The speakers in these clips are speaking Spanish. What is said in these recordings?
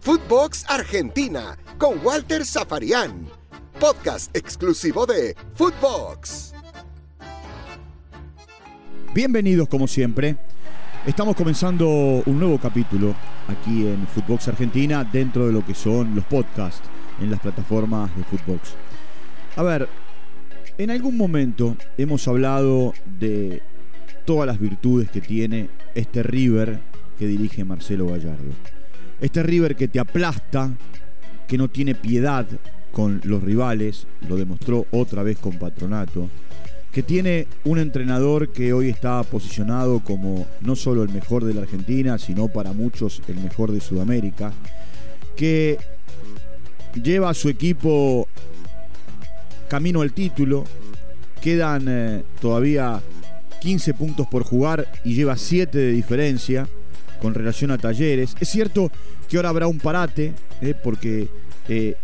Footbox Argentina con Walter Zafarian. Podcast exclusivo de Footbox. Bienvenidos como siempre. Estamos comenzando un nuevo capítulo aquí en Footbox Argentina dentro de lo que son los podcasts en las plataformas de Footbox. A ver, en algún momento hemos hablado de todas las virtudes que tiene este River que dirige Marcelo Gallardo. Este River que te aplasta, que no tiene piedad con los rivales, lo demostró otra vez con Patronato, que tiene un entrenador que hoy está posicionado como no solo el mejor de la Argentina, sino para muchos el mejor de Sudamérica, que lleva a su equipo camino al título, quedan eh, todavía 15 puntos por jugar y lleva 7 de diferencia con relación a Talleres. Es cierto que ahora habrá un parate, eh, porque eh,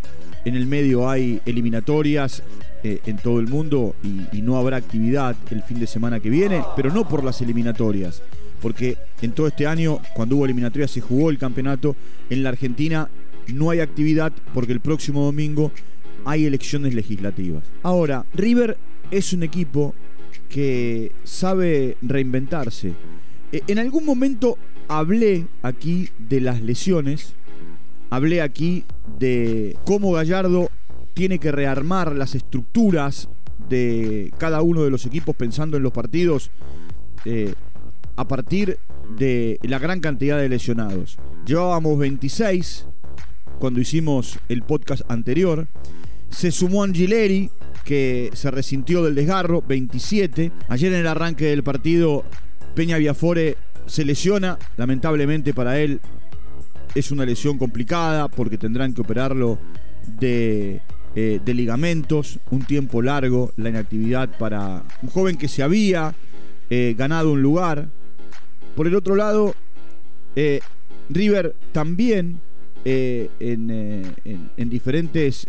en el medio hay eliminatorias eh, en todo el mundo y, y, no habrá actividad el fin de semana que viene, pero no por las eliminatorias, porque en todo este año, cuando hubo eliminatorias, se jugó el campeonato. En la Argentina no hay actividad porque el próximo domingo hay elecciones legislativas. Ahora, River es un equipo que sabe reinventarse. En algún momento hablé aquí de las lesiones, hablé aquí de cómo Gallardo tiene que rearmar las estructuras de cada uno de los equipos pensando en los partidos eh, a partir de la gran cantidad de lesionados. Llevábamos 26 cuando hicimos el podcast anterior. Se sumó Angileri, que se resintió del desgarro, 27. Ayer en el arranque del partido, Peña Viafore se lesiona, lamentablemente para él es una lesión complicada porque tendrán que operarlo de, eh, ligamentos, un tiempo largo, la inactividad para un joven que se había eh, ganado un lugar. Por el otro lado, eh, River también en, diferentes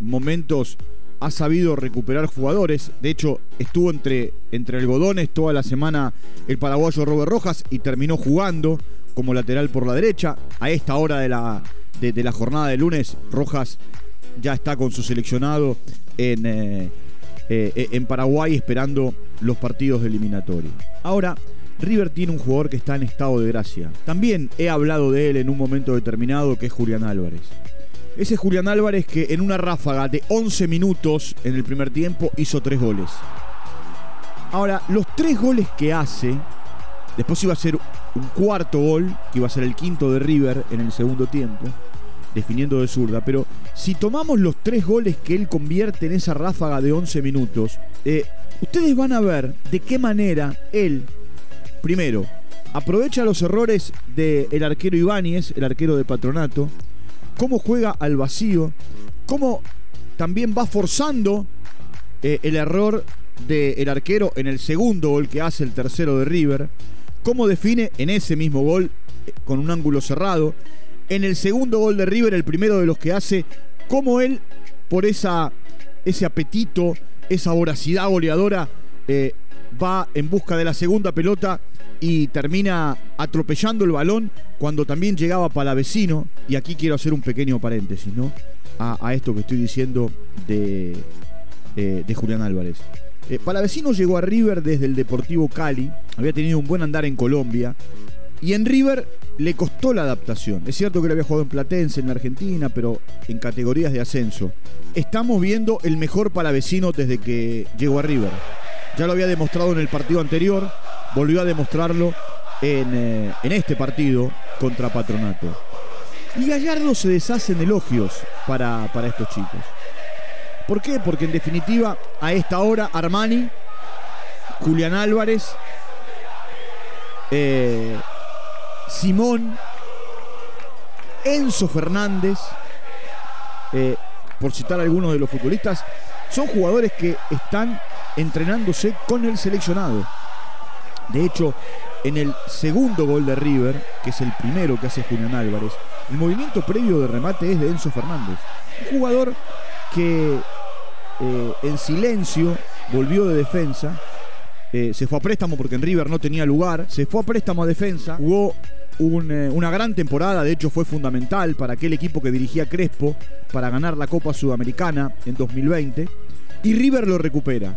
momentos ha sabido recuperar jugadores. De hecho, estuvo entre, entre algodones toda la semana el paraguayo Robert Rojas y terminó jugando como lateral por la derecha. A esta hora de la, de, la jornada de lunes, Rojas ya está con su seleccionado en, eh, eh, en Paraguay esperando los partidos de eliminatorio. Ahora, River tiene un jugador que está en estado de gracia. También he hablado de él en un momento determinado, que es Julián Álvarez. Ese Julián Álvarez que en una ráfaga de 11 minutos en el primer tiempo hizo tres goles. Ahora, los tres goles que hace, después iba a ser un cuarto gol, que iba a ser el quinto de River en el segundo tiempo, definiendo de zurda. Pero si tomamos los tres goles que él convierte en esa ráfaga de 11 minutos, eh, ustedes van a ver de qué manera él, primero, aprovecha los errores del arquero Ibáñez, el arquero de Patronato, cómo juega al vacío, cómo también va forzando eh, el error del arquero en el segundo gol que hace el tercero de River, cómo define en ese mismo gol eh, con un ángulo cerrado, en el segundo gol de River, el primero de los que hace, cómo él, por esa, ese apetito, esa voracidad goleadora, eh, va en busca de la segunda pelota y termina atropellando el balón cuando también llegaba para vecino. Y aquí quiero hacer un pequeño paréntesis, ¿no? A, esto que estoy diciendo de, eh, de Julián Álvarez. Eh, Palavecino llegó a River desde el Deportivo Cali, había tenido un buen andar en Colombia y en River le costó la adaptación. Es cierto que le había jugado en Platense, en la Argentina, pero en categorías de ascenso. Estamos viendo el mejor Palavecino desde que llegó a River. Ya lo había demostrado en el partido anterior, volvió a demostrarlo eh, en, este partido contra Patronato. Y Gallardo se deshace en elogios para, para estos chicos. ¿Por qué? Porque en definitiva, a esta hora, Armani, Julián Álvarez, eh, Simón, Enzo Fernández, eh, por citar algunos de los futbolistas, son jugadores que están entrenándose con el seleccionado. De hecho, en el segundo gol de River, que es el primero que hace Julián Álvarez, el movimiento previo de remate es de Enzo Fernández. Un jugador que eh, en silencio volvió de defensa eh, se fue a préstamo porque en River no tenía lugar, se fue a préstamo a defensa, jugó eh, una gran temporada, de hecho fue fundamental para aquel equipo que dirigía Crespo para ganar la Copa Sudamericana en 2020, y River lo recupera.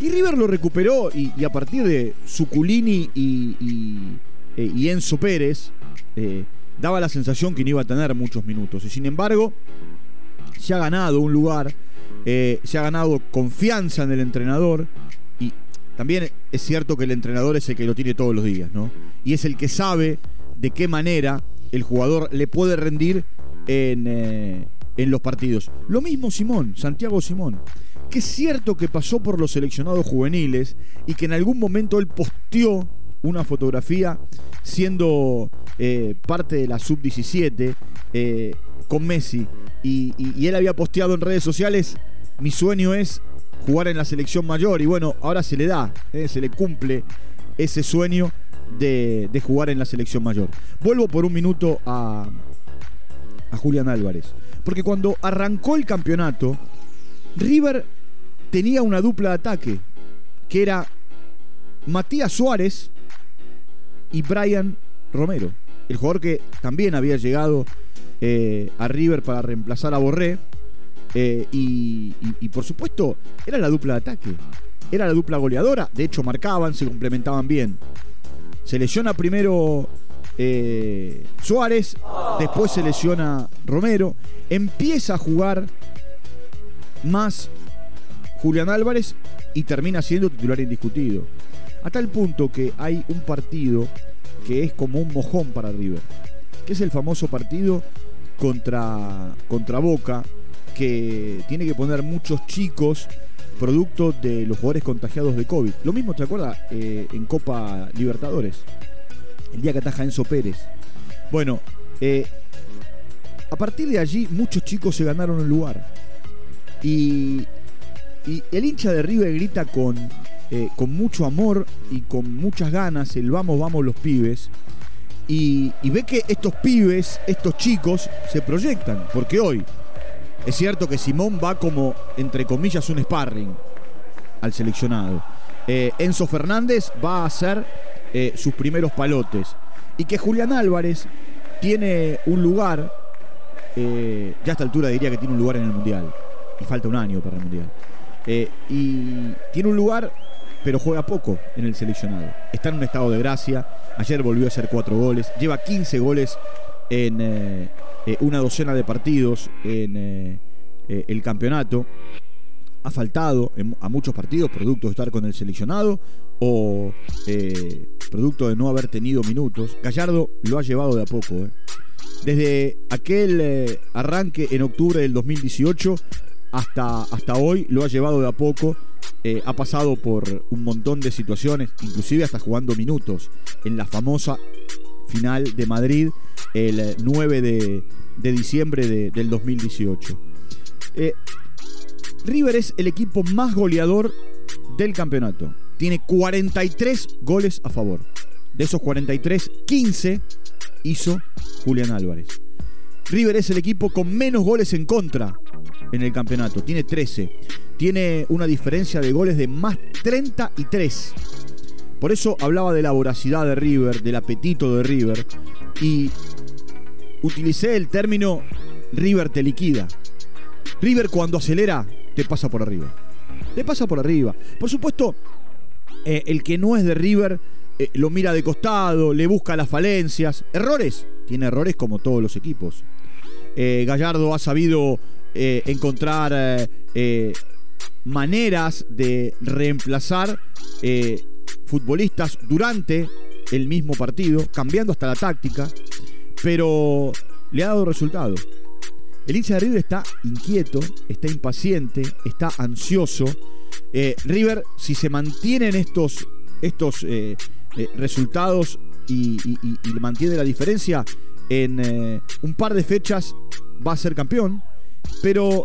Y River lo recuperó y, a partir de Suculini y, y, eh, Enzo Pérez, daba la sensación que no iba a tener muchos minutos. Y sin embargo, se ha ganado un lugar, se ha ganado confianza en el entrenador y también es cierto que el entrenador es el que lo tiene todos los días, ¿no? Y es el que sabe de qué manera el jugador le puede rendir en, eh, en los partidos. Lo mismo Simón, Santiago Simón, que es cierto que pasó por los seleccionados juveniles y que en algún momento él posteó una fotografía siendo eh, parte de la sub-17 eh, con Messi y, él había posteado en redes sociales, mi sueño es jugar en la selección mayor. Y bueno, ahora se le da, ¿eh? se le cumple ese sueño de, jugar en la selección mayor. Vuelvo por un minuto a, a Julián Álvarez. Porque cuando arrancó el campeonato, River tenía una dupla de ataque, que era Matías Suárez y Brian Romero, el jugador que también había llegado eh, a River para reemplazar a Borré eh, y, por supuesto, era la dupla de ataque. Era la dupla goleadora. De hecho, marcaban, se complementaban bien. Se lesiona primero eh, Suárez, después se lesiona Romero. Empieza a jugar más Julián Álvarez y termina siendo titular indiscutido. A tal punto que hay un partido que es como un mojón para River, que es el famoso partido contra, contra Boca, que tiene que poner muchos chicos producto de los jugadores contagiados de COVID. Lo mismo, ¿te acuerdas? Eh, en Copa Libertadores, el día que ataja Enzo Pérez. Bueno, eh, a partir de allí muchos chicos se ganaron el lugar. Y, el hincha de River grita con, eh, con mucho amor y con muchas ganas el vamos, vamos los pibes. y ve que estos pibes, estos chicos, se proyectan. Porque hoy, es cierto que Simón va como, entre comillas, un sparring al seleccionado. Eh, Enzo Fernández va a hacer eh, sus primeros palotes. Y que Julián Álvarez tiene un lugar, ya a esta altura diría que tiene un lugar en el Mundial. Y falta un año para el Mundial. Y tiene un lugar, pero juega poco en el seleccionado. Está en un estado de gracia. Ayer volvió a hacer cuatro goles. Lleva 15 goles en eh, una docena de partidos en eh, eh, el campeonato. Ha faltado a muchos partidos producto de estar con el seleccionado o producto de no haber tenido minutos. Gallardo lo ha llevado de a poco. Desde aquel arranque en octubre del 2018 hasta, hasta hoy lo ha llevado de a poco. ha pasado por un montón de situaciones, inclusive hasta jugando minutos en la famosa final de Madrid el 9 de, diciembre del 2018. Eh, River es el equipo más goleador del campeonato. Tiene 43 goles a favor. De esos 43, 15 hizo Julián Álvarez. River es el equipo con menos goles en contra en el campeonato. Tiene 13. Tiene una diferencia de goles de más 33. Por eso hablaba de la voracidad de River, del apetito de River. Y utilicé el término River te liquida. River cuando acelera te pasa por arriba. Te pasa por arriba. Por supuesto, eh, el que no es de River eh, lo mira de costado, le busca las falencias. Errores. Tiene errores como todos los equipos. Eh, Gallardo ha sabido encontrar maneras de reemplazar futbolistas durante el mismo partido, cambiando hasta la táctica pero le ha dado resultado. El hincha de River está inquieto, está impaciente, está ansioso. Eh, River, si se mantienen estos, estos eh, eh, resultados y, mantiene la diferencia, en un par de fechas va a ser campeón. Pero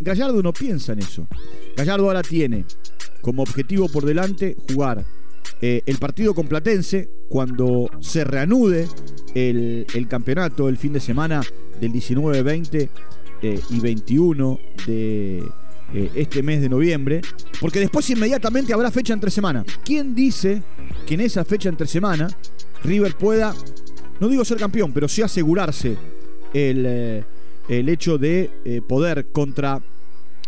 Gallardo no piensa en eso. Gallardo ahora tiene como objetivo por delante jugar eh, el partido con Platense, cuando se reanude el, campeonato el fin de semana del 19, 20 eh, y 21 de, eh, este mes de noviembre, porque después inmediatamente habrá fecha entre semana. ¿Quién dice que en esa fecha entre semana River pueda, no digo ser campeón, pero sí asegurarse el, el hecho de eh, poder contra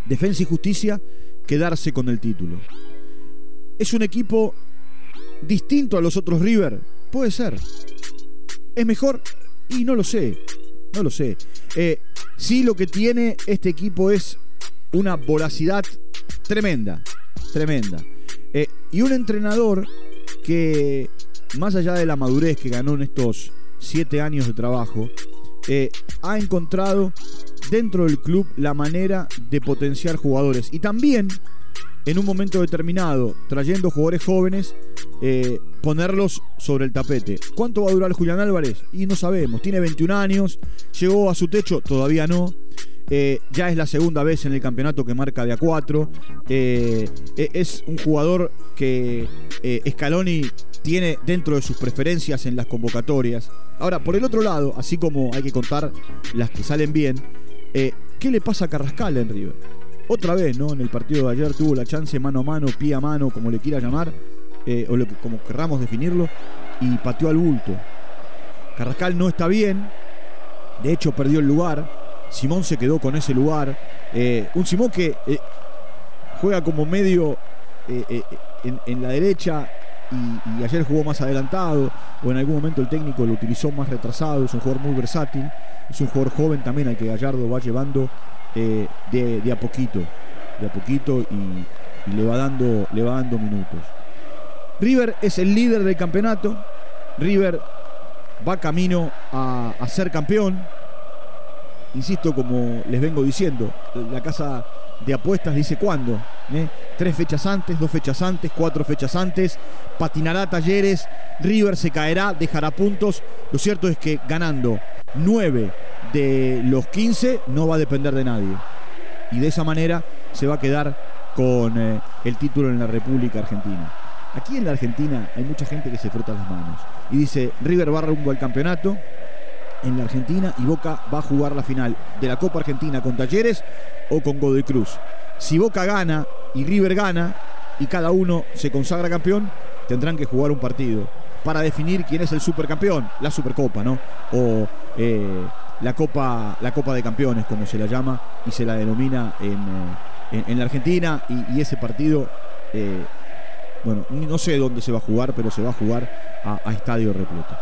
Defensa y Justicia quedarse con el título? ¿Es un equipo distinto a los otros River? Puede ser. ¿Es mejor? Y no lo sé. No lo sé. sí lo que tiene este equipo es una voracidad tremenda, tremenda. Eh, y un entrenador que, más allá de la madurez que ganó en estos siete años de trabajo, eh, ha encontrado dentro del club la manera de potenciar jugadores. Y también, en un momento determinado, trayendo jugadores jóvenes, eh, ponerlos sobre el tapete. ¿Cuánto va a durar Julián Álvarez? Y no sabemos. Tiene 21 años, llegó a su techo, todavía no. Eh, ya es la segunda vez en el campeonato que marca de a 4. Eh, e-, es un jugador que eh, Scaloni tiene dentro de sus preferencias en las convocatorias. Ahora, por el otro lado, así como hay que contar las que salen bien, ¿qué le pasa a Carrascal en River? Otra vez, ¿no? En el partido de ayer tuvo la chance mano a mano, pie a mano, como le quiera llamar, o como querramos definirlo, y pateó al bulto. Carrascal no está bien, de hecho perdió el lugar, Simón se quedó con ese lugar. Eh, un Simón que eh, juega como medio eh, en, la derecha y, ayer jugó más adelantado o en algún momento el técnico lo utilizó más retrasado. Es un jugador muy versátil. Es un jugador joven también al que Gallardo va llevando de, a poquito. De a poquito y, le, va dando, le va dando minutos. River es el líder del campeonato. River va camino a ser campeón insisto, como les vengo diciendo, la casa de apuestas dice cuándo. ¿eh? Tres fechas antes, dos fechas antes, cuatro fechas antes. Patinará talleres, River se caerá, dejará puntos. Lo cierto es que ganando nueve de los 15 no va a depender de nadie. Y de esa manera se va a quedar con eh, el título en la República Argentina. Aquí en la Argentina hay mucha gente que se frota las manos y dice, River va rumbo al campeonato, en la Argentina y Boca va a jugar la final de la Copa Argentina con Talleres o con Godoy Cruz. Si Boca gana y River gana y cada uno se consagra campeón, tendrán que jugar un partido para definir quién es el supercampeón, la Supercopa, ¿no? O eh, la Copa, la Copa de Campeones, como se la llama y se la denomina en, eh, la Argentina. Y, ese partido, eh, bueno, no sé dónde se va a jugar, pero se va a jugar a, a estadio repleto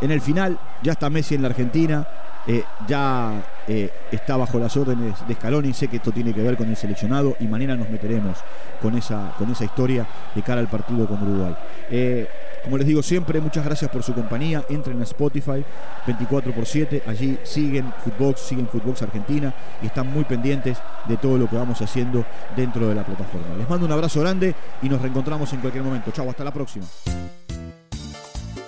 en el final. Ya está Messi en la Argentina. Eh, ya eh, está bajo las órdenes de Scaloni, sé que esto tiene que ver con el seleccionado y mañana nos meteremos con esa, con esa historia de cara al partido con Uruguay. Eh, como les digo siempre, muchas gracias por su compañía. Entren a Spotify 24 x 7. Allí siguen Footbox, siguen Footbox Argentina y están muy pendientes de todo lo que vamos haciendo dentro de la plataforma. Les mando un abrazo grande y nos reencontramos en cualquier momento. Chau, hasta la próxima.